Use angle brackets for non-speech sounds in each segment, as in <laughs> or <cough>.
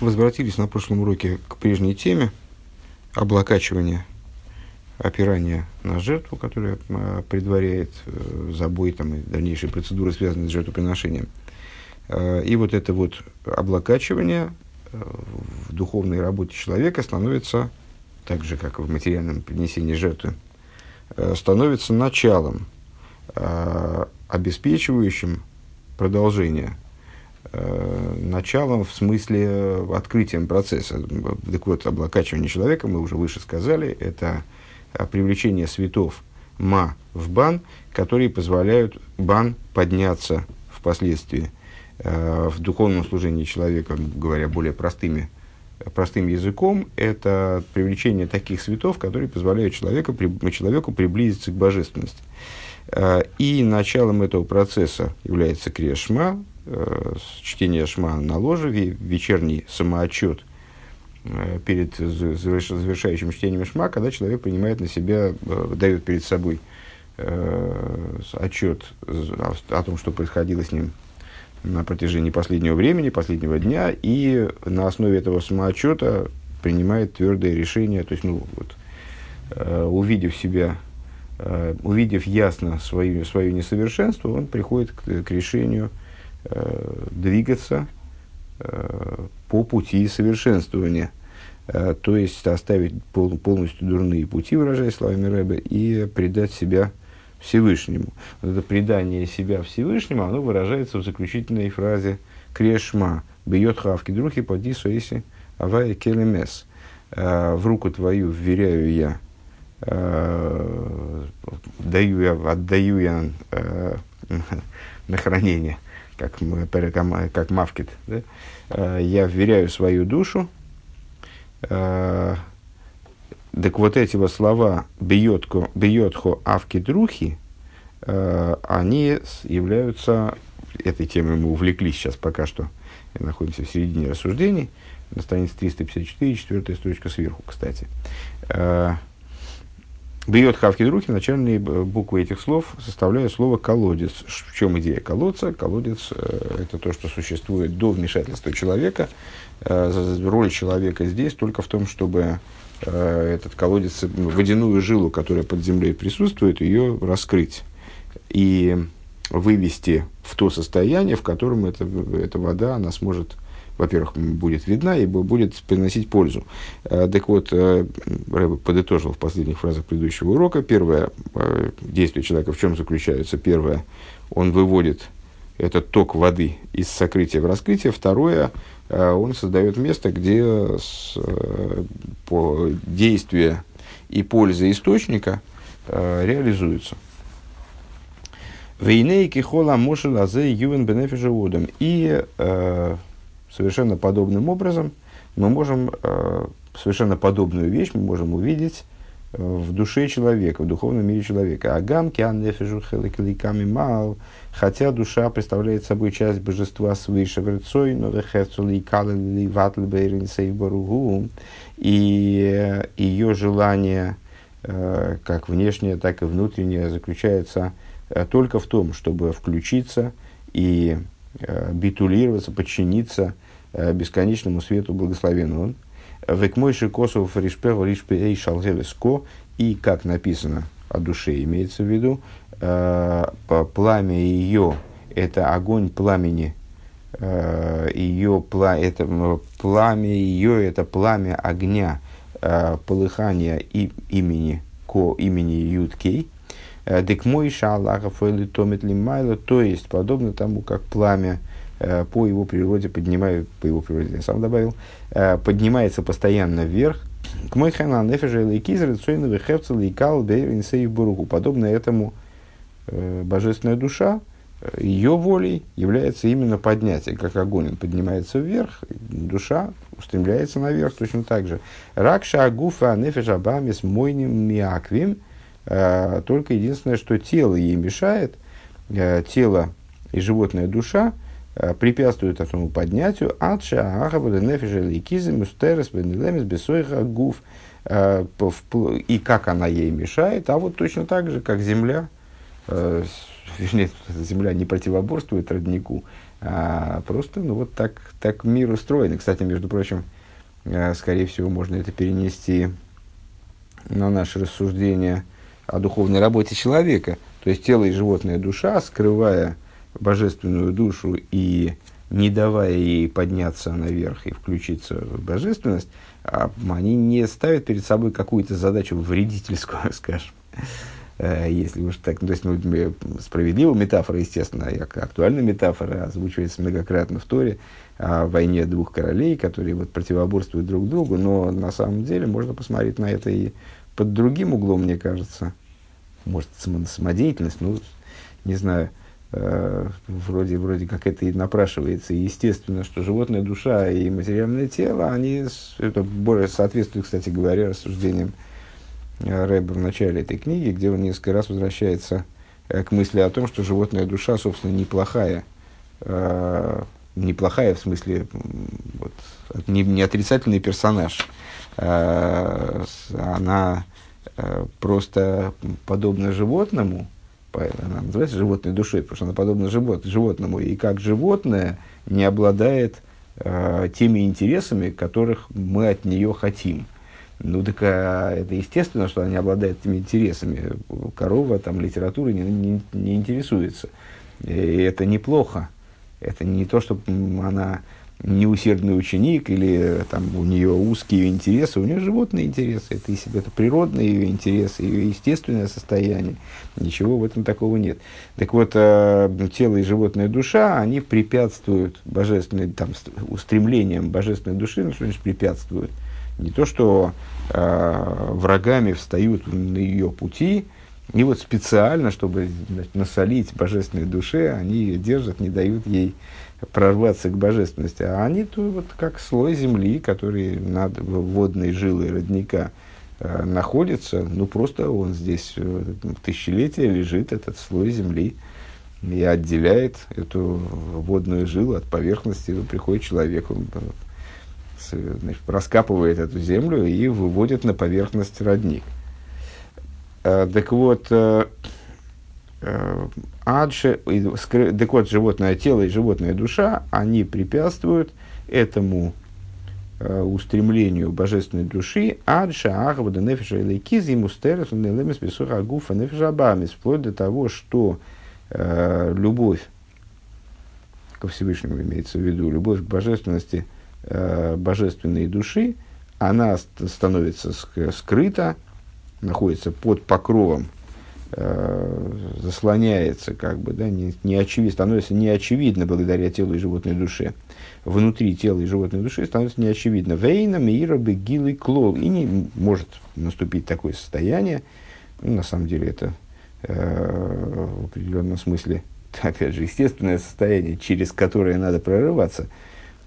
возвратились на прошлом уроке к прежней теме облакачивания, опирания на жертву, которая а, предваряет э, забой там, и дальнейшие процедуры, связанные с жертвоприношением. Э, и вот это вот облакачивание э, в духовной работе человека становится, так же как и в материальном принесении жертвы, э, становится началом, обеспечивающим продолжение началом, в смысле э, открытием процесса. Так вот, облакачивание человека, мы уже выше сказали, это э, привлечение светов ма в бан, которые позволяют бан подняться впоследствии в духовном служении человека, говоря более простыми, простым языком, это привлечение таких светов, которые позволяют человеку, человеку приблизиться к божественности. И началом этого процесса является крешма, э, чтение шма на ложе, вечерний самоотчет э, перед завершающим чтением шма, когда человек принимает на себя, э, дает перед собой э, отчет о том, что происходило с ним на протяжении последнего времени, последнего дня, и на основе этого самоотчета принимает твердое решение, то есть, ну, вот, э, увидев себя, э, увидев ясно свое, свое несовершенство, он приходит к, к решению – Э, двигаться э, по пути совершенствования, э, то есть оставить пол, полностью дурные пути, выражаясь словами Рэбе, и предать себя Всевышнему. Вот это предание себя Всевышнему, оно выражается в заключительной фразе «Крешма, бьет хавки друхи, поди соиси, авай келемес». В руку твою вверяю я, даю я, отдаю я <laughs> на хранение – как, как Мавкит, да? Э, я вверяю свою душу. Э, так вот эти вот слова «бьетхо, бьетхо авки друхи», э, они являются, этой темой мы увлеклись сейчас пока что, находимся в середине рассуждений, на странице 354, четвертая строчка сверху, кстати. Бьет хавки друхи, начальные буквы этих слов составляют слово колодец. В чем идея колодца? Колодец э, это то, что существует до вмешательства человека. Э, роль человека здесь только в том, чтобы э, этот колодец, водяную жилу, которая под землей присутствует, ее раскрыть и вывести в то состояние, в котором эта, эта вода она сможет во-первых, будет видна и будет приносить пользу. Э, так вот, э, Рэбе подытожил в последних фразах предыдущего урока. Первое, э, действие человека в чем заключается? Первое, он выводит этот ток воды из сокрытия в раскрытие. Второе, он создает место, где по действие и польза источника реализуются. Вейнейки хола мошел азе ювен бенефиша И совершенно подобным образом. Мы можем, э, совершенно подобную вещь мы можем увидеть э, в душе человека, в духовном мире человека. Агам хелекликами мал, хотя душа представляет собой часть божества свыше но вехецули калили ватлбейрин и ее желание, э, как внешнее, так и внутреннее, заключается только в том, чтобы включиться и битулироваться, подчиниться Э, бесконечному свету благословен он. Векмойши косов ришпев ришпей шалгелеско. И, как написано о душе, имеется в виду, э, пламя ее – это огонь пламени, э, ее пла, это, пламя ее – это пламя огня, полыхания и, имени, ко имени Юткей, Дек мой шалахов или томит лимайла, то есть подобно тому, как пламя Э, по его природе поднимает, по его природе я сам добавил, э, поднимается постоянно вверх. К мой хана нефежа или кизер, цойновый хевцел и кал бейринсей буруку. Подобно этому э, божественная душа, ее волей является именно поднятие, как огонь он поднимается вверх, душа устремляется наверх точно так же. Ракша агуфа нефежа бамис мойним миаквим, только единственное, что тело ей мешает, тело и животная душа – Э, препятствует этому поднятию, адша ахабада нефиша ликизы мустерес бенелемис бесойха гуф, э, и как она ей мешает, а вот точно так же, как земля, э, вернее, <laughs> земля не противоборствует роднику, А просто, ну, вот так, так мир устроен. И, кстати, между прочим, э, скорее всего, можно это перенести на наше рассуждение о духовной работе человека. То есть тело и животная душа, скрывая божественную душу и не давая ей подняться наверх и включиться в божественность, они не ставят перед собой какую-то задачу вредительскую, <laughs> скажем. Э, если уж так, то есть ну, справедливая метафора, естественно, и актуальная метафора озвучивается многократно в Торе о войне двух королей, которые вот противоборствуют друг другу, но на самом деле можно посмотреть на это и под другим углом, мне кажется. Может, самодеятельность, ну, не знаю, вроде, вроде как это и напрашивается. Естественно, что животная душа и материальное тело, они, это более соответствуют, кстати говоря, рассуждениям э, Рэба в начале этой книги, где он несколько раз возвращается э, к мысли о том, что животная душа, собственно, неплохая. Э, неплохая в смысле, вот, не, не отрицательный персонаж, Э, она э, просто подобна животному, она называется животной душой, потому что она подобна живот, животному, и как животное не обладает э, теми интересами, которых мы от нее хотим. Ну, так а, это естественно, что она не обладает этими интересами. Корова там литературой не, не, не интересуется. И это неплохо. Это не то, что она неусердный ученик или там, у нее узкие интересы, у нее животные интересы, это, это природные ее интересы, ее естественное состояние, ничего в этом такого нет. Так вот, э, тело и животная душа, они препятствуют божественной, там, устремлениям божественной души, ну что значит препятствуют? Не то, что э, врагами встают на ее пути, и вот специально, чтобы значит, насолить божественной душе, они ее держат, не дают ей прорваться к божественности, а они то вот как слой земли, который над водной жилой родника э, находится, ну просто он здесь э, тысячелетия лежит, этот слой земли, и отделяет эту водную жилу от поверхности, приходит человек, он э, значит, раскапывает эту землю и выводит на поверхность родник. Э, так вот, э, Э, адше, так вот, животное тело и животная душа, они препятствуют этому устремлению божественной души, адша ахвада нефиша или кизи мустерес нелемес бесуха гуфа нефиша абамис, вплоть до того, что э, любовь ко Всевышнему имеется в виду, любовь к божественности э, божественной души, она становится скрыта, находится под покровом э, заслоняется, как бы, да, не, не очевидно, становится неочевидно благодаря телу и животной душе. Внутри тела и животной души становится неочевидно. Вейна, мира, бегилы, клол. И не может наступить такое состояние, ну, на самом деле это э, в определенном смысле, <laughs> опять же, естественное состояние, через которое надо прорываться,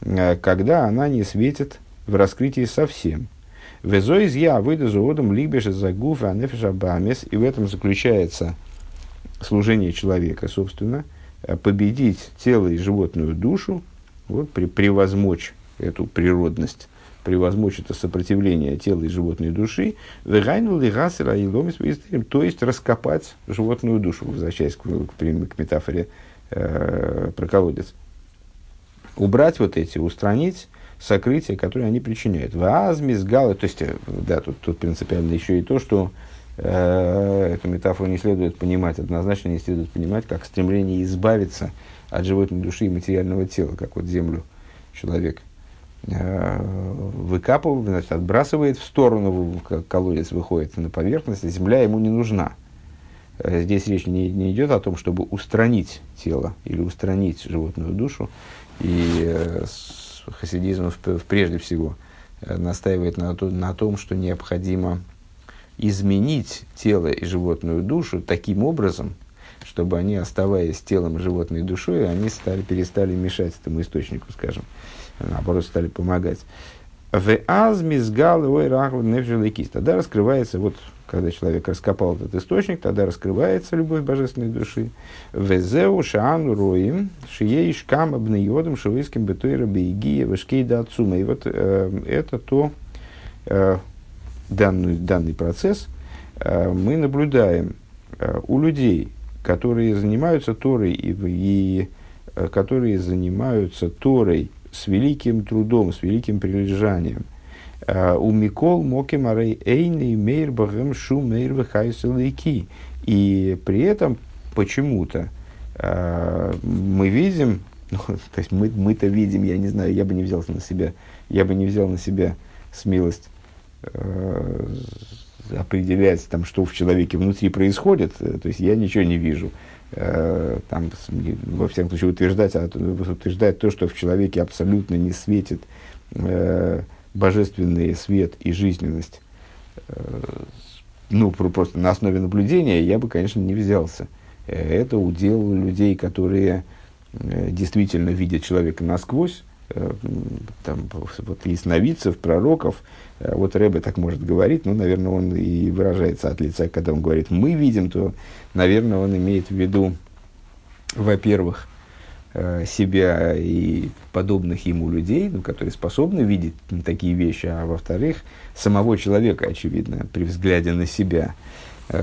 э, когда она не светит в раскрытии совсем – Везоиз я выйду за одом либеша за гуфа нефеша бамес. И в этом заключается служение человека, собственно, э, победить тело и животную душу, вот, при, превозмочь эту природность, превозмочь это сопротивление тела и животной души, то есть раскопать животную душу, возвращаясь к, к, к метафоре э, про колодец. Убрать вот эти, устранить сокрытия, которые они причиняют. Вазмис галы, то есть, э, да, тут, тут принципиально еще и то, что э, эту метафору не следует понимать, однозначно не следует понимать, как стремление избавиться от животной души и материального тела, как вот землю человек э, выкапывает, значит, отбрасывает в сторону, колодец выходит на поверхность, а земля ему не нужна. Э, здесь речь не, не идет о том, чтобы устранить тело или устранить животную душу и хасидизм прежде всего э, настаивает на, то, на том, что необходимо изменить тело и животную душу таким образом, чтобы они, оставаясь телом и животной душой, они стали, перестали мешать этому источнику, скажем, наоборот, стали помогать. В азмизгал Тогда раскрывается вот когда человек раскопал этот источник, тогда раскрывается любовь божественной души. Везеу шаану роим, шиеиш кам абнеодом шивыским бетойра бейгия вешкейда отцума. И вот э, это то, э, данный, данный процесс э, мы наблюдаем э, у людей, которые занимаются Торой и, и которые занимаются Торой с великим трудом, с великим прилежанием. У Микол Моким Арей Эйни Мейр Багем Шу Мейр И при этом почему-то мы видим, <laughs> ну, то есть мы, мы-то видим, я не знаю, я бы не взял на себя, я бы не взял на себя смелость э, определять, там, что в человеке внутри происходит, э, то есть я ничего не вижу. Э, там, во всяком случае, утверждать, а, утверждать то, что в человеке абсолютно не светит э, божественный свет и жизненность, э, ну, просто на основе наблюдения, я бы, конечно, не взялся. Э, это удел людей, которые э, действительно видят человека насквозь, там, вот из новицев, пророков, вот Рэбе так может говорить, ну, наверное, он и выражается от лица, когда он говорит «мы видим», то, наверное, он имеет в виду, во-первых, себя и подобных ему людей, ну, которые способны видеть такие вещи, а во-вторых, самого человека, очевидно, при взгляде на себя,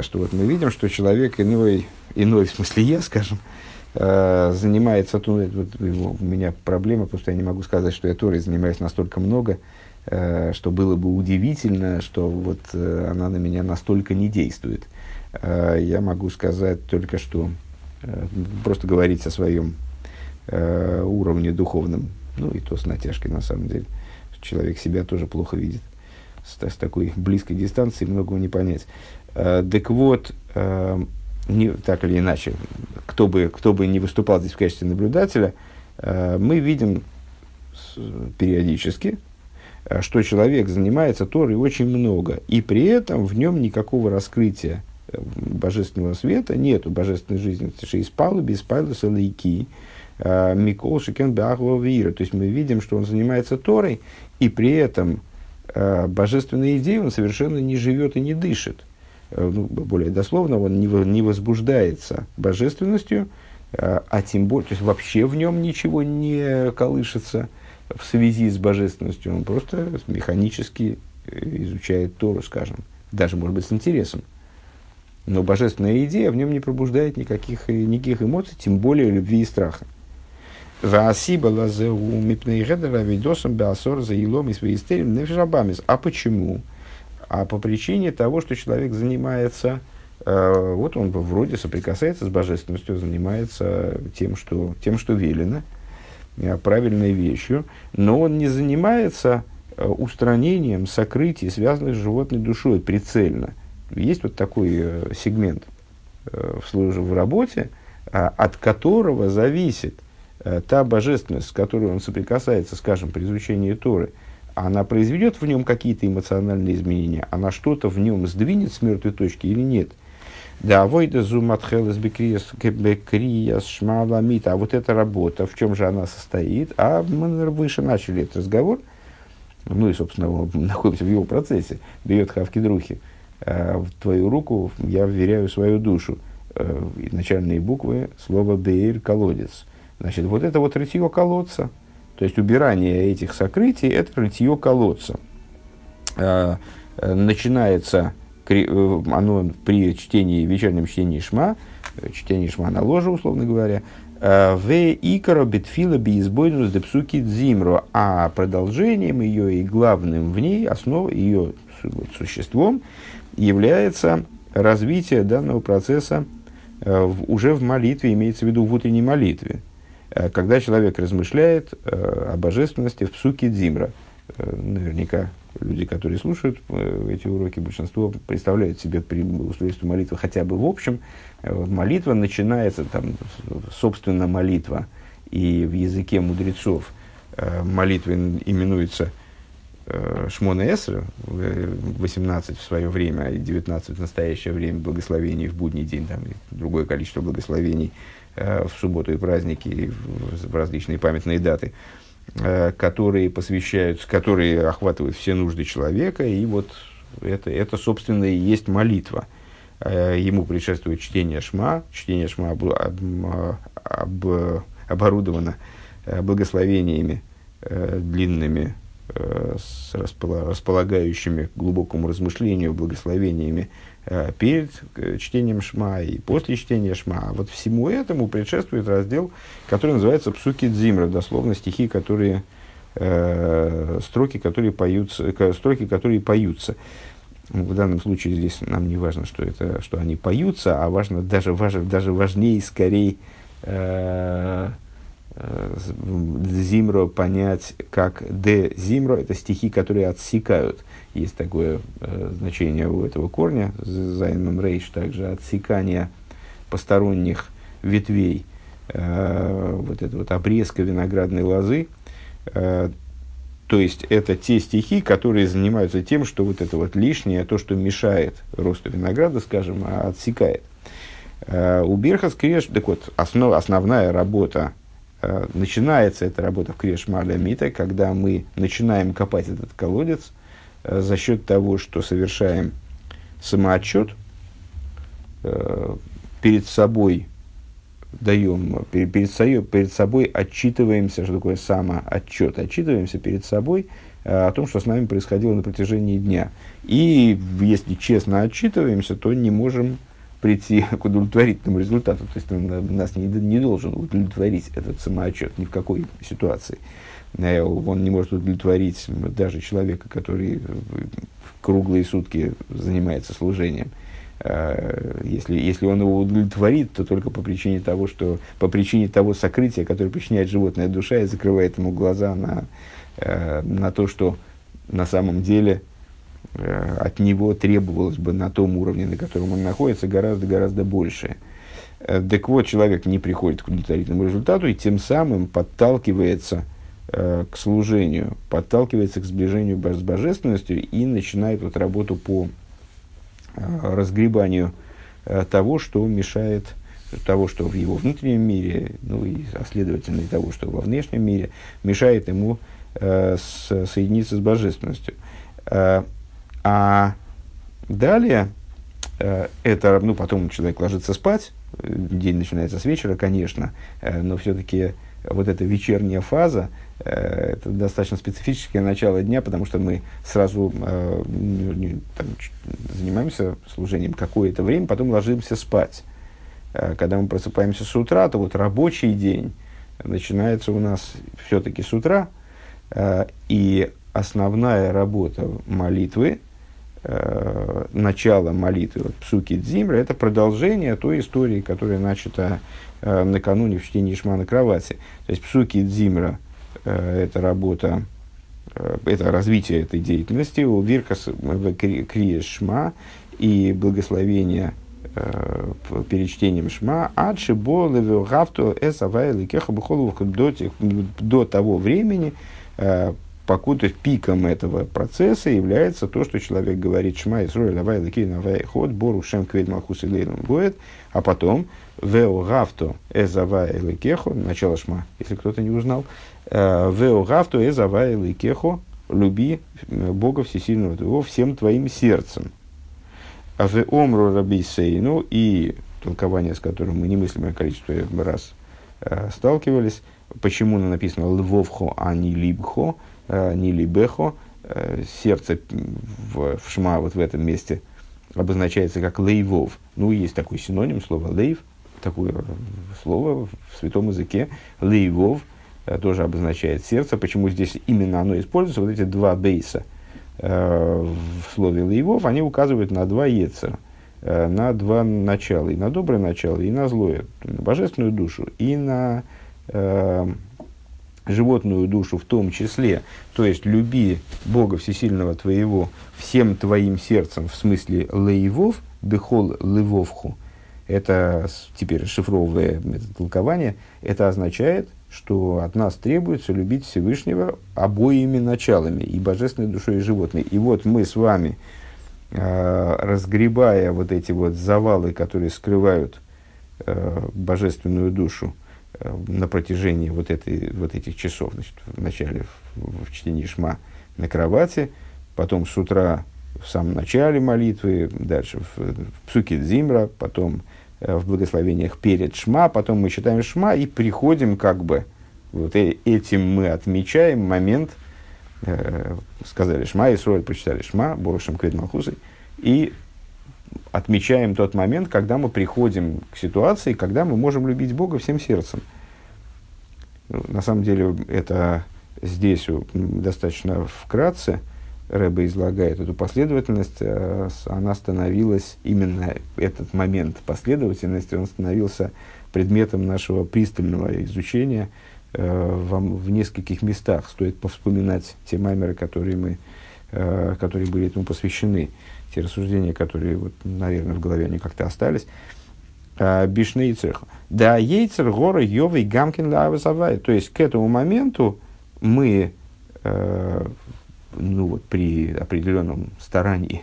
что вот мы видим, что человек иной, иной в смысле я, скажем, Э, занимается, ну, вот, у меня проблема, что я не могу сказать, что я Торой занимаюсь настолько много, э, что было бы удивительно, что вот э, она на меня настолько не действует. Я могу сказать только, что просто говорить о своем уровне духовном, ну и то с натяжкой на самом деле. Человек себя тоже плохо видит. С, с такой близкой дистанции многого не понять. Так вот, не, так или иначе, кто бы, кто бы не выступал здесь в качестве наблюдателя, э, мы видим с, периодически, э, что человек занимается Торой очень много, и при этом в нем никакого раскрытия э, божественного света нету, божественной жизни. Из палуби, из пайлуса лейки, э, Микол Шикен Вира. То есть мы видим, что он занимается Торой, и при этом э, божественной идеей он совершенно не живет и не дышит. Э, ну, более дословно, он не, не возбуждается божественностью, э, а тем более, то есть вообще в нем ничего не колышется в связи с божественностью, он просто механически э, изучает Тору, скажем, даже, может быть, с интересом. Но божественная идея в нем не пробуждает никаких, никаких эмоций, тем более любви и страха. А почему? а по причине того, что человек занимается, э, вот он вроде соприкасается с божественностью, занимается тем, что, тем, что велено, э, правильной вещью, но он не занимается э, устранением сокрытий, связанных с животной душой, прицельно. Есть вот такой э, сегмент в, службе, в работе, от которого зависит та божественность, с которой он соприкасается, скажем, при изучении Торы – она произведет в нем какие-то эмоциональные изменения, она что-то в нем сдвинет с мертвой точки или нет. Да, войда зуматхелес бекрияс шмаламит. А вот эта работа, в чем же она состоит? А мы выше начали этот разговор. Ну и, собственно, мы <laughs> находимся в его процессе. Берет хавки друхи. А в твою руку я вверяю свою душу. Э, начальные буквы слова бейр колодец. Значит, вот это вот рытье колодца – то есть убирание этих сокрытий – это рытье колодца. А, э, начинается э, оно при чтении, вечернем чтении Шма, э, чтении Шма на ложе, условно говоря, в икаро битфила биизбойнус депсуки дзимро, а продолжением ее и главным в ней, основой ее существом, является развитие данного процесса уже в молитве, имеется в виду в утренней молитве. Э, когда человек размышляет э, о божественности в псуке Дзимра. Э, наверняка люди, которые слушают эти уроки, большинство представляют себе при устройстве молитвы хотя бы в общем. Молитва начинается, там, собственно, молитва, и в языке мудрецов молитва именуется Шмона Эсра, 18 в свое время, и 19 в настоящее время благословений в будний день, там, другое количество благословений – в субботу и праздники, и в различные памятные даты, э, которые посвящаются, которые охватывают все нужды человека, и вот это, это собственно, и есть молитва. Э, ему предшествует чтение шма, чтение шма об, об, об, оборудовано благословениями длинными, э, с располагающими глубокому размышлению, благословениями э, перед чтением Шма и после чтения Шма. А вот всему этому предшествует раздел, который называется Псуки Дзимра, дословно стихи, которые э, строки, которые поются, строки, которые поются. В данном случае здесь нам не важно, что, это, что они поются, а важно даже, важно, даже важнее скорее э, э, Зимро понять как де Зимро, это стихи, которые отсекают. Есть такое э, значение у этого корня, Зайнмам Рейш, также отсекание посторонних ветвей, э, вот это вот обрезка виноградной лозы, э, то есть это те стихи, которые занимаются тем, что вот это вот лишнее, то, что мешает росту винограда, скажем, отсекает. Э, у Бирхас Креш, так вот, основ, основная работа, э, начинается эта работа в Креш Мита, когда мы начинаем копать этот колодец э, за счет того, что совершаем самоотчет, перед собой даем, перед, собой, перед собой отчитываемся, что такое самоотчет, отчитываемся перед собой э, о том, что с нами происходило на протяжении дня. И если честно отчитываемся, то не можем прийти <laughs> к удовлетворительному результату. То есть он нас не, не должен удовлетворить этот самоотчет ни в какой ситуации. Э, он не может удовлетворить даже человека, который круглые сутки занимается служением. Э, если, если он его удовлетворит, то только по причине того, что по причине того сокрытия, которое причиняет животная душа и закрывает ему глаза на, э, на то, что на самом деле от него требовалось бы на том уровне, на котором он находится, гораздо-гораздо больше. Так вот, человек не приходит к удовлетворительному результату и тем самым подталкивается к служению, подталкивается к сближению с божественностью и начинает вот работу по Э, разгребанию э, того, что мешает того, что в его внутреннем мире, ну и, а следовательно, и того, что во внешнем мире, мешает ему э, с, соединиться с божественностью. Э, а далее, э, это, ну, потом человек ложится спать, день начинается с вечера, конечно, э, но все-таки вот эта вечерняя фаза, э, это достаточно специфическое начало дня, потому что мы сразу там, занимаемся служением какое-то время, потом ложимся спать. Когда мы просыпаемся с утра, то вот рабочий день начинается у нас все-таки с утра, и основная работа молитвы, э, начало молитвы, вот, псуки Дзимра, это продолжение той истории, которая начата э, накануне в чтении Шма на кровати. То есть псуки Дзимра э, – это работа, э, это развитие этой деятельности, у Виркас Крие Шма и благословение э, перед чтением Шма, адши болеве гавто эсавай кеха до того времени, э, покуда пиком этого процесса является то, что человек говорит Шма Исруэль Авай Лакин Авай Ход Бору Шем Квед Малхус и Гоет, а потом Вео Гавто Эзавай Лекехо, начало Шма, если кто-то не узнал, э, Вео Гавто Эзавай Лекехо, люби э, Бога Всесильного твоего всем твоим сердцем. А в Омру Рабисейну и толкование, с которым мы немыслимое количество раз э, сталкивались, почему написано Львовхо, а не Либхо, Э, Нилибехо, э, сердце в, в шма вот в этом месте обозначается как лейвов. Ну, есть такой синоним слова лейв, такое слово в святом языке. Лейвов э, тоже обозначает сердце. Почему здесь именно оно используется? Вот эти два бейса в слове лейвов, они указывают на два яйца, на два начала, и на доброе начало, и на злое, на божественную душу, и на животную душу в том числе, то есть люби Бога Всесильного твоего всем твоим сердцем, в смысле лейвов, бехол левовху, это теперь это толкование, это означает, что от нас требуется любить Всевышнего обоими началами, и божественной душой, и животной. И вот мы с вами, э, разгребая вот эти вот завалы, которые скрывают э, божественную душу, на протяжении вот, этой, вот этих часов, значит, вначале в, в чтении Шма на кровати, потом с утра в самом начале молитвы, дальше в, в Псуке Дзимра, потом э, в благословениях перед Шма, потом мы читаем Шма и приходим как бы, вот э, этим мы отмечаем момент э, сказали Шма, и Исроль прочитали Шма, Борушем Квед Малхусой, и отмечаем тот момент, когда мы приходим к ситуации, когда мы можем любить Бога всем сердцем. На самом деле, это здесь достаточно вкратце Рэба излагает эту последовательность. Э, она становилась, именно этот момент последовательности, он становился предметом нашего пристального изучения э, в, в нескольких местах. Стоит повспоминать те маймеры, которые, мы, э, которые были этому посвящены, те рассуждения, которые, вот, наверное, в голове они как-то остались. Бишны и цеха. Да, ейцер гора йовый гамкин лавасавай. То есть к этому моменту мы э, ну, вот, при определенном старании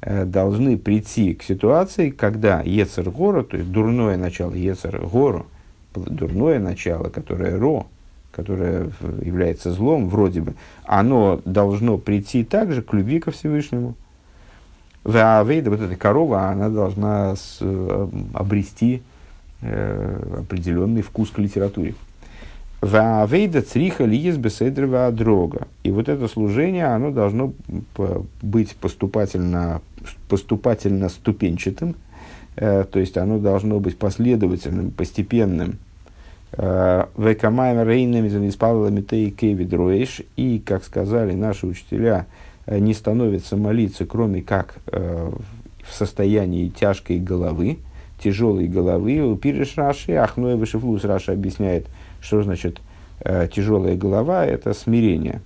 э, должны прийти к ситуации, когда Ецер Гора, то есть дурное начало Ецер Гору, дурное начало, которое Ро, которое является злом, вроде бы, оно должно прийти также к любви ко Всевышнему. Ваавейда, вот эта корова, она должна с, э, обрести э, определенный вкус к литературе. Ваавейда цриха лиес беседрова дрога. И вот это служение, оно должно быть поступательно, поступательно ступенчатым, э, то есть оно должно быть последовательным, постепенным. Э, Векамайм рейнами занеспалами тей кевидруэш. И, как сказали наши учителя, не становится молиться, кроме как э, в состоянии тяжкой головы, тяжелой головы. Пириш Раши, Ахноя Вышифлус Раша объясняет – что значит э, тяжелая голова? Это смирение.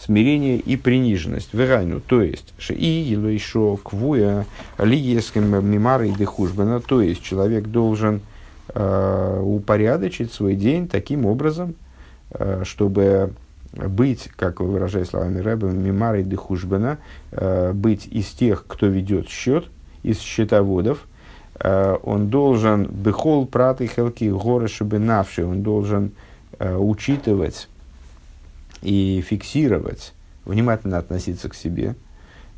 Смирение и приниженность. Верайну, то есть, и еще квуя лиеским мимары и дехужбана, то есть человек должен э, упорядочить свой день таким образом, э, чтобы быть, как выражая словами Рэба, мимарой дехужбана, э, быть из тех, кто ведет счет, из счетоводов, Э, он должен бехол праты хелки горы навши, он должен э, учитывать и фиксировать, внимательно относиться к себе,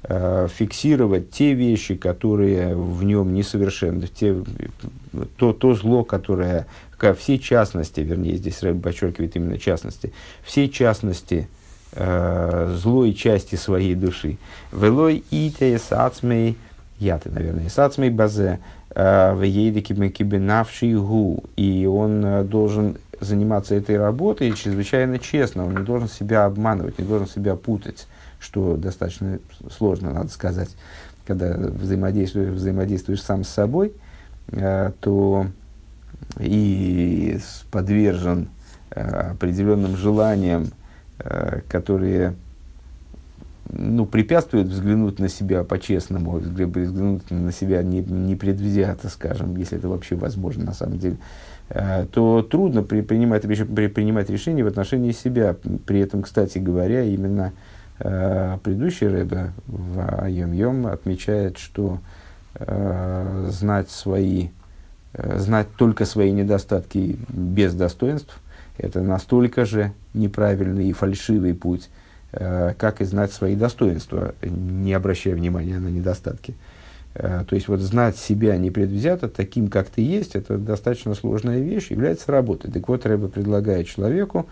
фиксировать те вещи, которые в нем несовершенны, те, то, то зло, которое, все частности, вернее, здесь Рэб подчеркивает именно частности, все частности э, злой части своей души. Велой ите сацмей, я ты, наверное, сацмей базе, в ейдике кибенавший гу, и он э, должен заниматься этой работой чрезвычайно честно, он не должен себя обманывать, не должен себя путать, что достаточно сложно, надо сказать, когда взаимодействуешь, взаимодействуешь сам с собой, э, то и подвержен э, определенным желаниям, которые ну, препятствует взглянуть на себя по-честному, взглянуть на себя не, не предвзято, скажем, если это вообще возможно на самом деле, э, то трудно при, принимать, при, принимать решения в отношении себя. При этом, кстати говоря, именно э, предыдущий Рэбе в Айом-Йом отмечает, что э, знать свои, э, знать только свои недостатки без достоинств, это настолько же неправильный и фальшивый путь, Э, как и знать свои достоинства, не обращая внимания на недостатки. Э, то есть вот знать себя непредвзято, таким, как ты есть, это достаточно сложная вещь, является работой. Так вот, Рэба предлагает человеку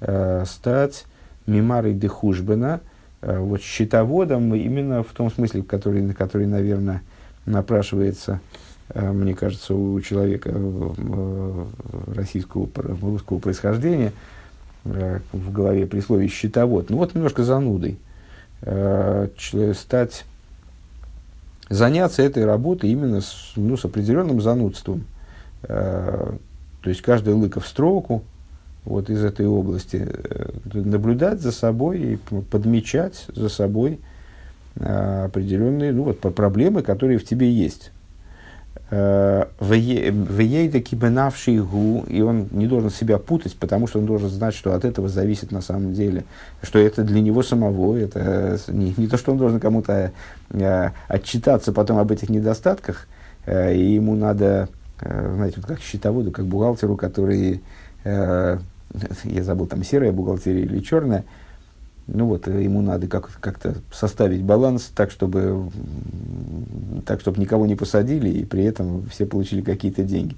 э, стать мимарой дехужбена, э, вот счетоводом именно в том смысле, который, который, наверное, напрашивается, э, мне кажется, у человека э, российского, русского происхождения – в голове при слове «счетовод». Ну вот немножко занудой. Стать, заняться этой работой именно с, ну, с определенным занудством. То есть каждый лыка в строку вот из этой области, наблюдать за собой и подмечать за собой определенные ну, вот, проблемы, которые в тебе есть. Вейда кибенавший гу, и он не должен себя путать, потому что он должен знать, что от этого зависит на самом деле, что это для него самого, это не, не то, что он должен кому-то э, отчитаться потом об этих недостатках, э, и ему надо, э, знаете, вот как счетоводу, как бухгалтеру, который, э, <laughs> я забыл, там серая бухгалтерия или черная, ну вот, э, ему надо как- как-то составить баланс так, чтобы, так, чтобы никого не посадили, и при этом все получили какие-то деньги.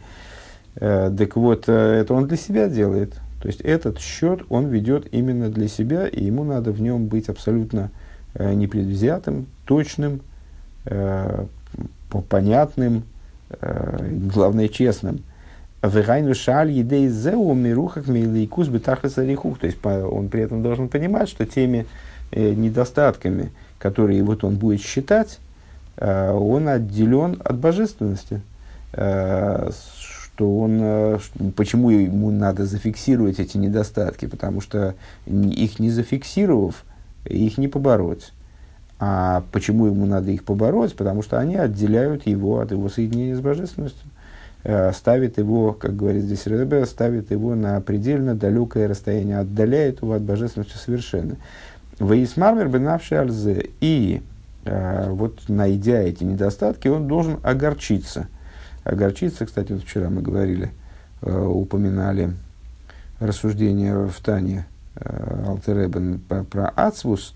Э, так вот, э, это он для себя делает. То есть этот счет он ведет именно для себя, и ему надо в нем быть абсолютно непредвзятым, точным, понятным, главное честным. Вегайну шаль едей зеу мирухах мейлейкус бетахлес арихух. То есть он при этом должен понимать, что теми э, недостатками, которые вот он будет считать, э, он отделен от божественности. Э, что он, почему ему надо зафиксировать эти недостатки? Потому что их не зафиксировав, их не побороть. А почему ему надо их побороть? Потому что они отделяют его от его соединения с божественностью. Э, ставит его, как говорит здесь Ребе, ставит его на предельно далекое расстояние, отдаляет его от божественности совершенно. Ваисмармер бенавший альзе. И э, вот найдя эти недостатки, он должен огорчиться. Огорчиться, кстати, вот вчера мы говорили, э, упоминали рассуждение в Тане Алтеребен про, Ацвус,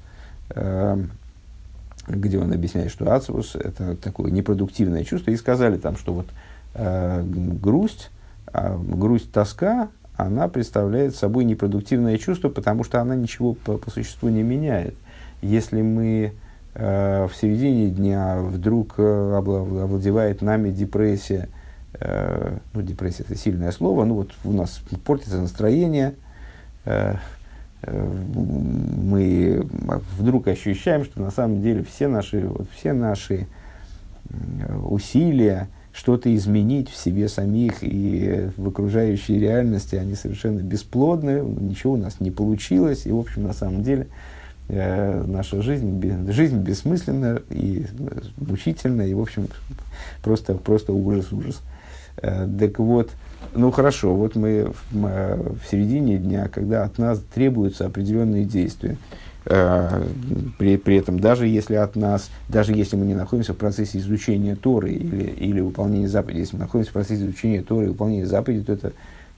где он объясняет, что Ацвус это такое непродуктивное чувство, и сказали там, что вот э, грусть, э, грусть, тоска, она представляет собой непродуктивное чувство, потому что она ничего по, по существу не меняет. Если мы э, в середине дня вдруг э, овладевает нами депрессия, э, ну, депрессия это сильное слово, ну вот у нас портится настроение, э, э мы вдруг ощущаем, что на самом деле все наши, вот, все наши усилия, что-то изменить в себе самих и в окружающей реальности, они совершенно бесплодны, ничего у нас не получилось, и, в общем, на самом деле, э, наша жизнь, жизнь бессмысленна и э, мучительна, и, в общем, просто, просто ужас-ужас. Э, так вот, ну хорошо, вот мы в, в середине дня, когда от нас требуются определенные действия, при, при этом, даже если от нас, даже если мы не находимся в процессе изучения Торы или, или выполнения заповедей, если мы находимся в процессе изучения Торы и выполнения заповедей, то это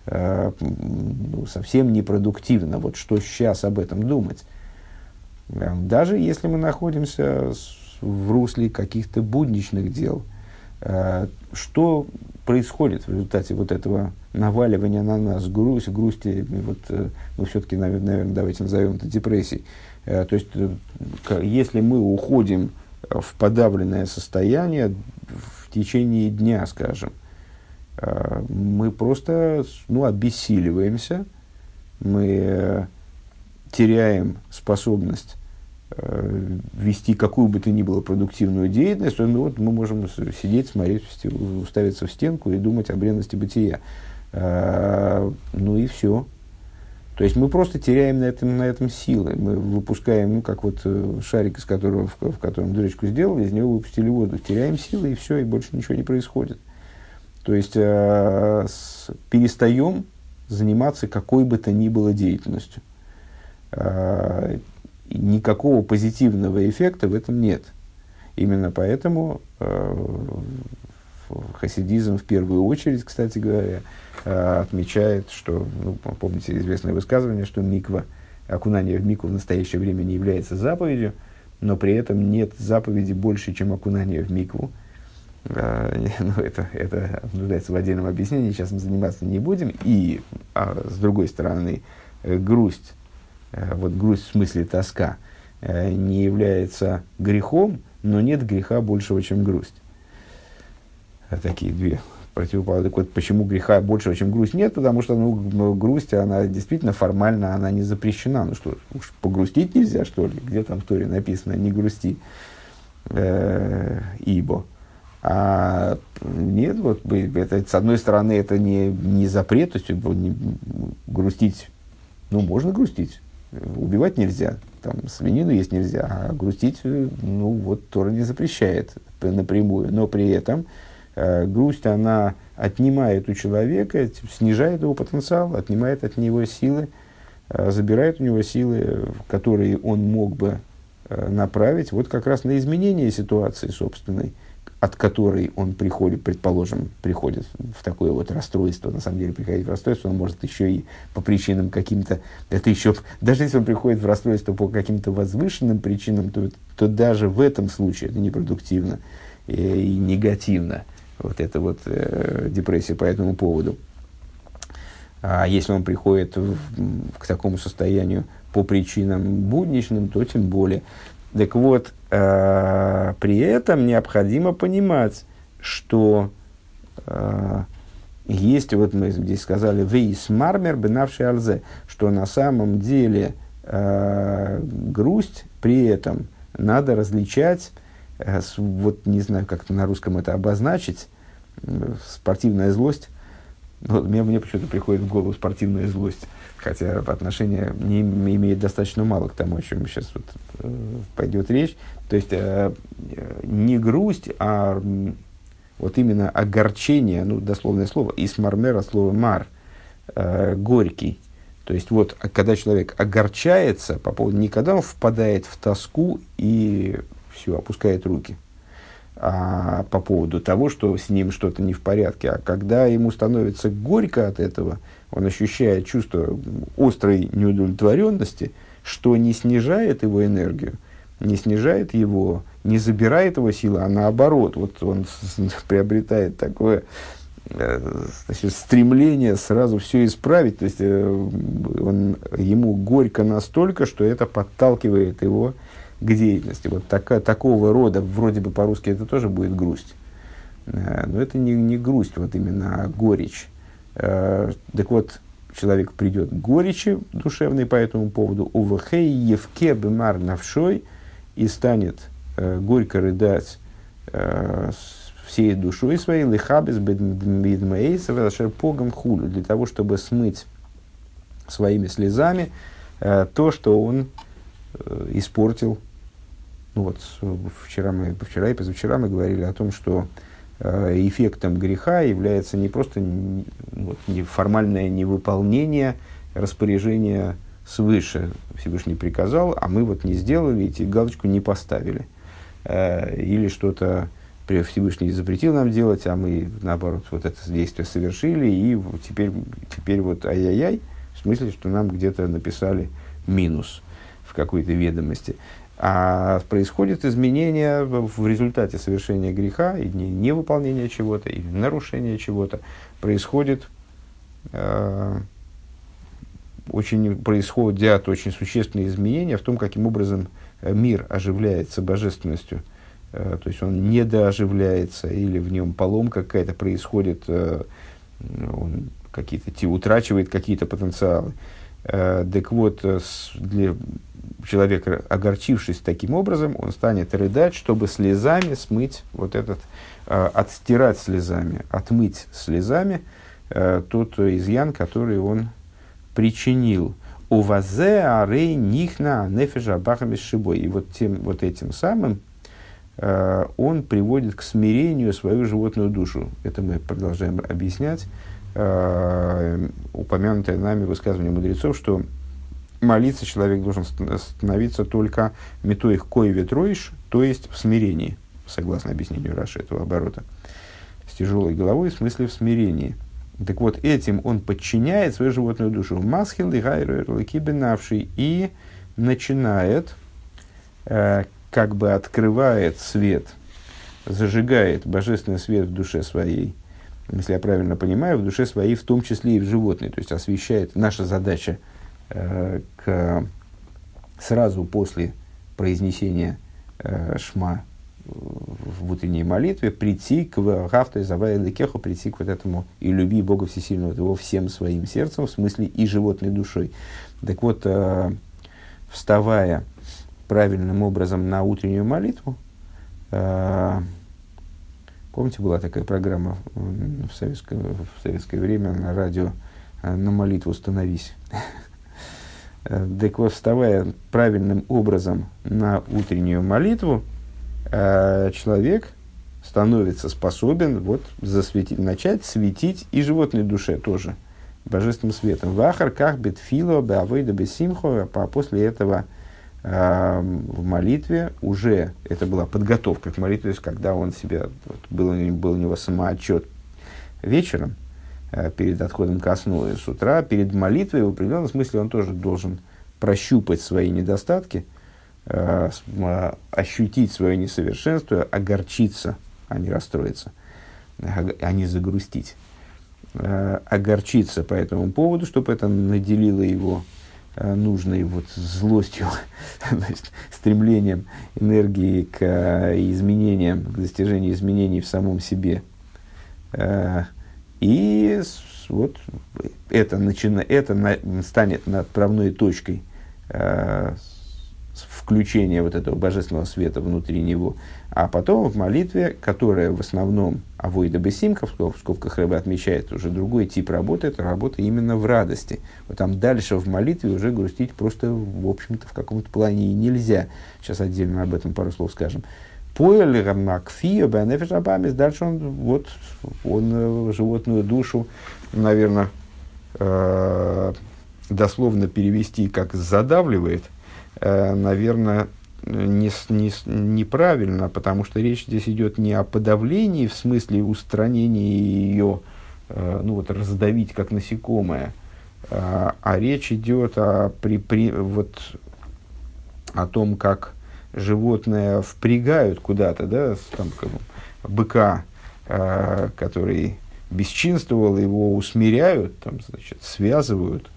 э, ну, совсем непродуктивно. Вот что сейчас об этом думать? Э, даже если мы находимся в русле каких-то будничных дел, э, что происходит в результате вот этого наваливания на нас грусть, грусти, вот, э, ну, все-таки, наверное, давайте назовем это депрессией, Э, то есть, э, если мы уходим в подавленное состояние в течение дня, скажем, э, мы просто ну, обессиливаемся, мы теряем способность вести какую бы то ни было продуктивную деятельность, ну, вот мы можем сидеть, смотреть, уставиться в стенку и думать о бренности бытия. Ну и все. То есть мы просто теряем на этом, на этом силы. Мы выпускаем, ну, как вот э, шарик, из которого, в, в котором дырочку сделали, из него выпустили воздух. Теряем силы, и все, и больше ничего не происходит. То есть э, с, перестаем заниматься какой бы то ни было деятельностью. Э, никакого позитивного эффекта в этом нет. Именно поэтому э, хасидизм в первую очередь, кстати говоря, Э, отмечает, что, ну, помните известное высказывание, что миква, окунание в микву в настоящее время не является заповедью, но при этом нет заповеди больше, чем окунание в микву. Э, <laughs> ну, это, это нуждается в отдельном объяснении, сейчас мы заниматься не будем. И, а, с другой стороны, грусть, вот грусть в смысле тоска, не является грехом, но нет греха большего, чем грусть. Такие две противоположно. Так вот, почему греха большего, чем грусть, нет, потому что ну, ну, грусть, она действительно формально, она не запрещена. Ну что, уж погрустить нельзя, что ли? Где там в Торе написано «не грусти», э, ибо. А нет, вот это, с одной стороны, это не, не запрет, то есть не, грустить, ну, можно грустить, убивать нельзя, там, свинину есть нельзя, а грустить, ну, вот Тора не запрещает напрямую, но при этом Э, грусть, она отнимает у человека, снижает его потенциал, отнимает от него силы, э, забирает у него силы, которые он мог бы э, направить. Вот как раз на изменение ситуации собственной, от которой он приходит, предположим, приходит в такое вот расстройство, на самом деле приходить в расстройство, он может еще и по причинам каким-то, это еще, даже если он приходит в расстройство по каким-то возвышенным причинам, то, то даже в этом случае это непродуктивно и негативно вот эта вот э, депрессия по этому поводу. А если он приходит в, к такому состоянию по причинам будничным, то тем более. Так вот, э, при этом необходимо понимать, что э, есть, вот мы здесь сказали, вейс мармер бенавший алзе, что на самом деле э, грусть при этом надо различать, э, с, вот не знаю, как на русском это обозначить, спортивная злость. Ну, мне, мне почему-то приходит в голову спортивная злость, хотя отношение не имеет достаточно мало к тому, о чем сейчас вот, э, пойдет речь. То есть э, не грусть, а вот именно огорчение, ну, дословное слово, из мармера слово мар, э, горький. То есть вот, а когда человек огорчается по поводу, не когда он впадает в тоску и все, опускает руки, а по поводу того, что с ним что-то не в порядке, а когда ему становится горько от этого, он ощущает чувство острой неудовлетворенности, что не снижает его энергию, не снижает его, не забирает его силы, а наоборот, вот он приобретает такое э, значит, стремление сразу все исправить, то есть э, он, ему горько настолько, что это подталкивает его к деятельности. Вот така, такого рода, вроде бы по-русски это тоже будет грусть, э, но это не, не грусть, вот именно а горечь. Так вот, человек придет к горечи душевной по этому поводу, увахей евке бемар навшой – и станет э, горько рыдать э, всей душой своей, лихабис бедмейса погом хулю, для того, чтобы смыть своими слезами э, то, что он э, испортил. Ну вот, вчера, мы, вчера и позавчера мы говорили о том, что э, эффектом греха является не просто вот, не формальное невыполнение распоряжения свыше Всевышний приказал, а мы вот не сделали, и галочку не поставили. Э, или что-то Всевышний запретил нам делать, а мы, наоборот, вот это действие совершили, и теперь, теперь вот ай-яй-яй, в смысле, что нам где-то написали минус в какой-то ведомости. А происходит изменение в результате совершения греха, и невыполнения чего-то, или нарушения чего-то, происходит э, очень происходят очень существенные изменения в том, каким образом э, мир оживляется божественностью. Э, то есть он недооживляется или в нем поломка какая-то происходит, э, он какие-то, утрачивает какие-то потенциалы. Так вот, для человека, огорчившись таким образом, он станет рыдать, чтобы слезами смыть вот этот, отстирать слезами, отмыть слезами тот изъян, который он причинил Увазе арей нихна нефежа бахами шибой. И вот, тем, вот этим самым э, он приводит к смирению свою животную душу. Это мы продолжаем объяснять. Э, упомянутое нами высказывание мудрецов, что молиться человек должен становиться только метоих кой ветроиш, то есть в смирении, согласно объяснению Раши этого оборота. С тяжелой головой, в смысле в смирении – так вот, этим он подчиняет свою животную душу. Масхил и гайры и начинает, э, как бы открывает свет, зажигает божественный свет в душе своей, если я правильно понимаю, в душе своей, в том числе и в животной. То есть освещает наша задача э, к, сразу после произнесения э, шма в утренней молитве прийти к Гафтой Завая Лекеху, прийти к вот этому и люби Бога Всесильного его всем своим сердцем, в смысле и животной душой. Так вот, э, вставая правильным образом на утреннюю молитву, помните, была такая программа в советское, в советское время на радио э, «На молитву становись». <laughs> Так вот, вставая правильным образом на утреннюю молитву, Э, человек становится способен вот засветить, начать светить и животной душе тоже божественным светом. Вахар как бетфило беавейда бесимхо, а после этого в молитве уже это была подготовка к молитве, то есть когда он себя вот, был, был у него самоотчет вечером э, перед отходом ко сну и с утра перед молитвой в определенном смысле он тоже должен прощупать свои недостатки Э, а, ощутить свое несовершенство, огорчиться, а не расстроиться, а не загрустить. э, огорчиться по этому поводу, чтобы это наделило его э, нужной вот злостью, <laughs> стремлением энергии к э, изменениям, к достижению изменений в самом себе. Э, и вот это, начина, это станет отправной точкой включения вот этого божественного света внутри него. А потом в молитве, которая в основном Авойда Бесимка, в скобках Рэба отмечает уже другой тип работы, это работа именно в радости. Вот там дальше в молитве уже грустить просто, в общем-то, в каком-то плане и нельзя. Сейчас отдельно об этом пару слов скажем. Дальше он, вот, он э, животную душу, наверное, э, дословно перевести как задавливает, наверное, не, не, неправильно, потому что речь здесь идет не о подавлении в смысле устранения ее, ну вот раздавить как насекомое, а, а речь идет о, при, при, вот, о том, как животное впрягают куда-то, да, там, как, быка, э, который бесчинствовал, его усмиряют, там, значит, связывают, э,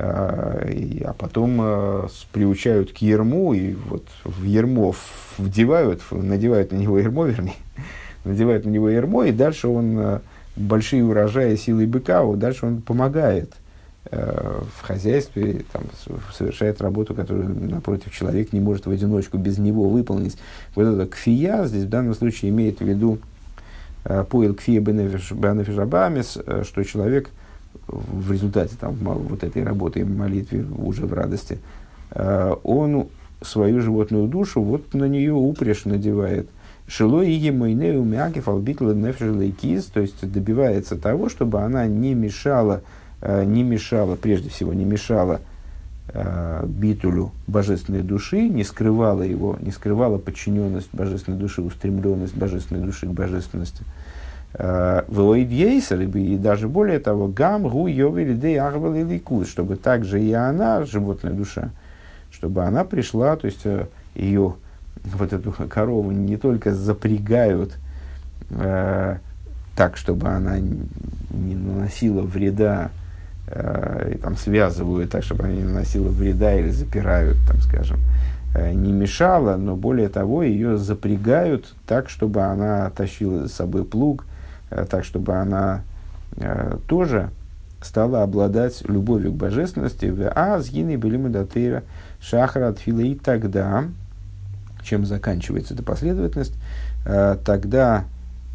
а потом э, приучают к ерму, и вот в ермо вдевают, надевают на него ермо, <laughs> вернее, надевают на него ермо, и дальше он э, большие урожаи силой быка, вот дальше он помогает – Э, в хозяйстве, там, совершает работу, которую, напротив, человек не может в одиночку без него выполнить. Вот это кфия здесь в данном случае имеет в виду э, поил кфия бенефишабамис, э, что человек в результате там, вот этой работы, молитвы уже в радости, он свою животную душу вот на нее упряжь надевает. Шило и емойнеу мякив албитла нефшелейкиз, то есть добивается того, чтобы она не мешала Э, не мешала, прежде всего, не мешала э, битулю божественной души, не скрывала его, не скрывала подчиненность божественной души, устремленность божественной души к божественности. Э, Велоидейсер, и даже более того, гам, гу, йовели, дей, ликус, чтобы также и она, животная душа, чтобы она пришла, то есть ее, вот эту корову не только запрягают э, так, чтобы она не наносила вреда э, там, связывают так, чтобы она не наносила вреда или запирают, там, скажем, э, не мешала, но более того, ее запрягают так, чтобы она тащила за собой плуг, э, так, чтобы она э, тоже стала обладать любовью к божественности. А с гиной были мы датыра шахара от и тогда, чем заканчивается эта последовательность, э, тогда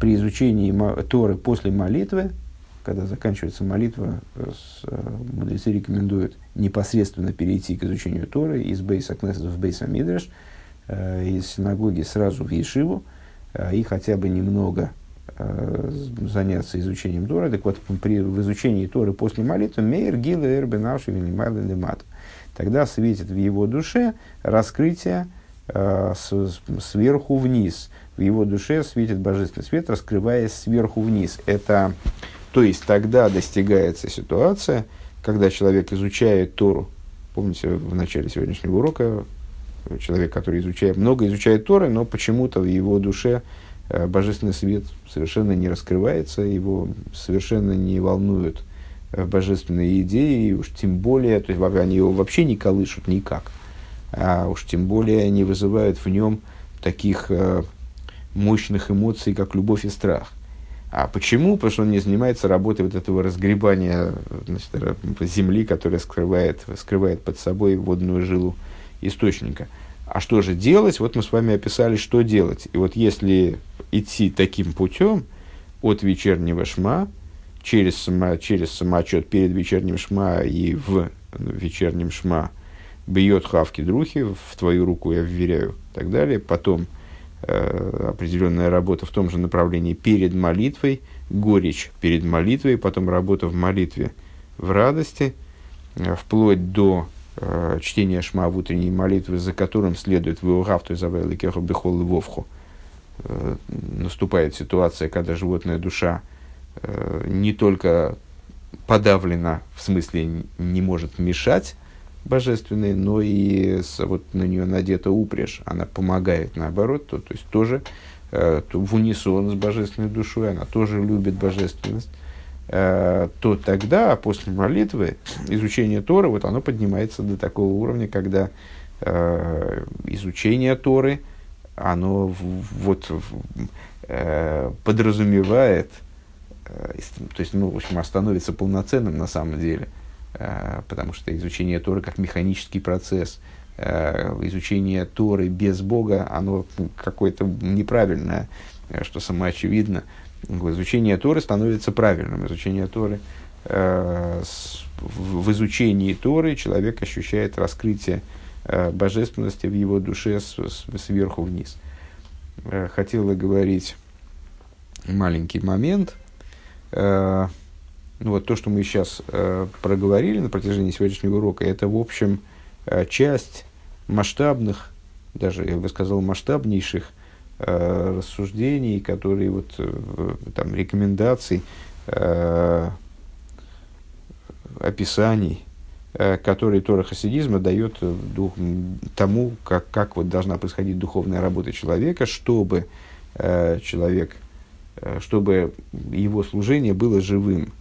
при изучении Торы после молитвы, когда заканчивается молитва, э, э, мудрецы рекомендуют непосредственно перейти к изучению Торы из Бейса Кнессет в Бейса Мидреш, э, из синагоги сразу в Ешиву, и хотя бы немного заняться изучением Торы. Так вот, при, в изучении Торы после молитвы Мейр Гила Эрбенавши Венимайла Лемат. Тогда светит в его душе раскрытие э, с, сверху вниз. В его душе светит божественный свет, раскрываясь сверху вниз. Это то есть тогда достигается ситуация, когда человек изучает Тору. Помните, в начале сегодняшнего урока человек, который изучает, много изучает Торы, но почему-то в его душе э, божественный свет совершенно не раскрывается, его совершенно не волнуют э, божественные идеи, и уж тем более, то есть они его вообще не колышут никак, а уж тем более не вызывают в нем таких э, мощных эмоций, как любовь и страх – а почему? Потому что он не занимается работой вот этого разгребания значит, земли, которая скрывает, скрывает под собой водную жилу источника. А что же делать? Вот мы с вами описали, что делать. И вот если идти таким путем от вечернего шма, через, само, через самоотчет перед вечерним шма и в вечернем шма, бьет хавки друхи, в твою руку я вверяю, и так далее. Потом Э, определенная работа в том же направлении перед молитвой, горечь перед молитвой, потом работа в молитве в радости, э, вплоть до э, чтения шма в утренней молитвы, за которым следует «Веугав, то есть Кеху Бехол и Вовху». Э, наступает ситуация, когда животная душа э, не только подавлена, в смысле не может мешать божественной, но и вот на нее надета упряжь, она помогает наоборот, то, то есть тоже то в унисон с божественной душой, она тоже любит божественность, то тогда, после молитвы, изучение Торы, вот оно поднимается до такого уровня, когда изучение Торы, оно вот подразумевает, то есть, ну, в общем, становится полноценным на самом деле, потому что изучение Торы как механический процесс – Э, изучение Торы без Бога, оно какое-то неправильное, э, что самоочевидно. Изучение Торы становится правильным. Изучение Торы, э, в изучении Торы человек ощущает раскрытие божественности в его душе сверху вниз. Хотела говорить маленький момент. Ну, вот то, что мы сейчас проговорили на протяжении сегодняшнего урока, это, в общем, Э, часть масштабных, даже, я бы сказал, масштабнейших э, рассуждений, которые вот, э, там, рекомендаций, э, описаний, которые Тора Хасидизма дает дух, тому, как, как вот должна происходить духовная работа человека, чтобы человек, чтобы его служение было живым,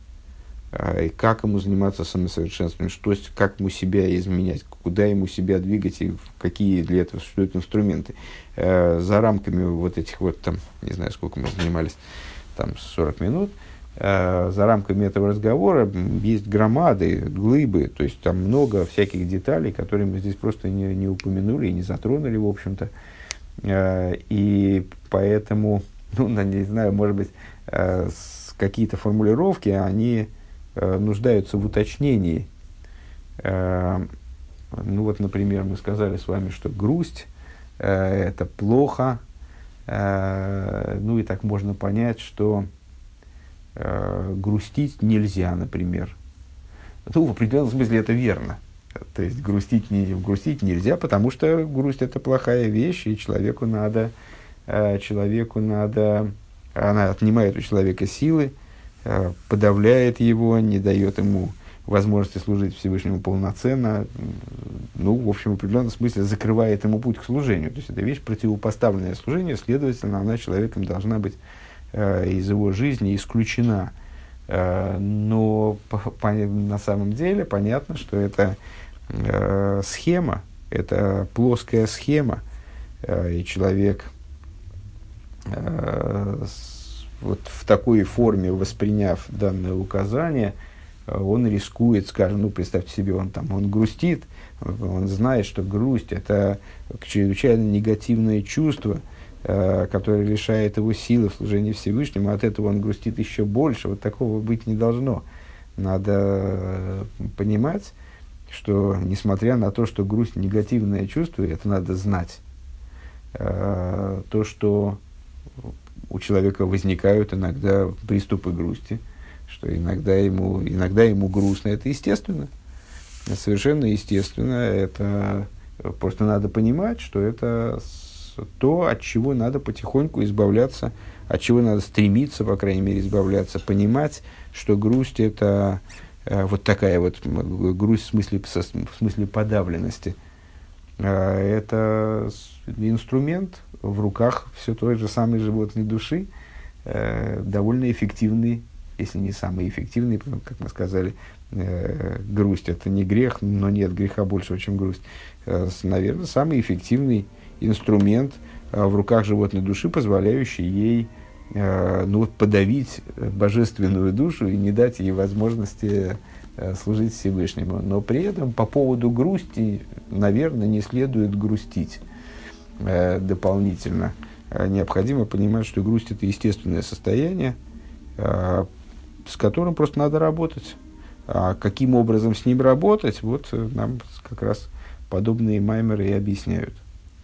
и как ему заниматься самосовершенствованием, что, как ему себя изменять, куда ему себя двигать и какие для этого существуют инструменты. Э, за рамками вот этих вот, там, не знаю, сколько мы занимались, там 40 минут, э, за рамками этого разговора есть громады, глыбы, то есть там много всяких деталей, которые мы здесь просто не, не упомянули и не затронули, в общем-то. Э, и поэтому, <laughs> ну, не знаю, может быть, какие-то формулировки, они Э, нуждаются в уточнении. Э, ну вот, например, мы сказали с вами, что грусть э, это плохо. Ну и так можно понять, что грустить нельзя, например. Ну, в определенном смысле это верно. То есть грустить, не, грустить нельзя, потому что грусть это плохая вещь, и человеку надо, человеку надо, она отнимает у человека силы, Э, подавляет его, не дает ему возможности служить Всевышнему полноценно, ну, в общем, в определенном смысле закрывает ему путь к служению. То есть, это вещь противопоставленное служение, следовательно, она человеком должна быть э, из его жизни исключена. Э, но по, по, на самом деле понятно, что это э, схема, это плоская схема, э, и человек э, вот в такой форме восприняв данное указание, он рискует, скажем, ну, представьте себе, он там, он грустит, он знает, что грусть – это чрезвычайно негативное чувство, э, которое лишает его силы в служении Всевышнему, от этого он грустит еще больше, вот такого быть не должно. Надо э, понимать, что несмотря на то, что грусть – негативное чувство, это надо знать, то, что у человека возникают иногда приступы грусти, что иногда ему, иногда ему грустно. Это естественно. Совершенно естественно. Это просто надо понимать, что это то, от чего надо потихоньку избавляться, от чего надо стремиться, по крайней мере, избавляться, понимать, что грусть это э, вот такая вот грусть в смысле, в смысле подавленности. Э, это инструмент, в руках все той же самой животной души, э, довольно эффективный, если не самый эффективный, как мы сказали, э, грусть это не грех, но нет греха большего, чем грусть. Э, наверное, самый эффективный инструмент э, в руках животной души, позволяющий ей э, ну, подавить божественную душу и не дать ей возможности э, служить Всевышнему. Но при этом по поводу грусти, наверное, не следует грустить. Э, дополнительно, э, необходимо понимать, что грусть это естественное состояние, э, с которым просто надо работать. А каким образом с ним работать, вот нам как раз подобные маймеры и объясняют.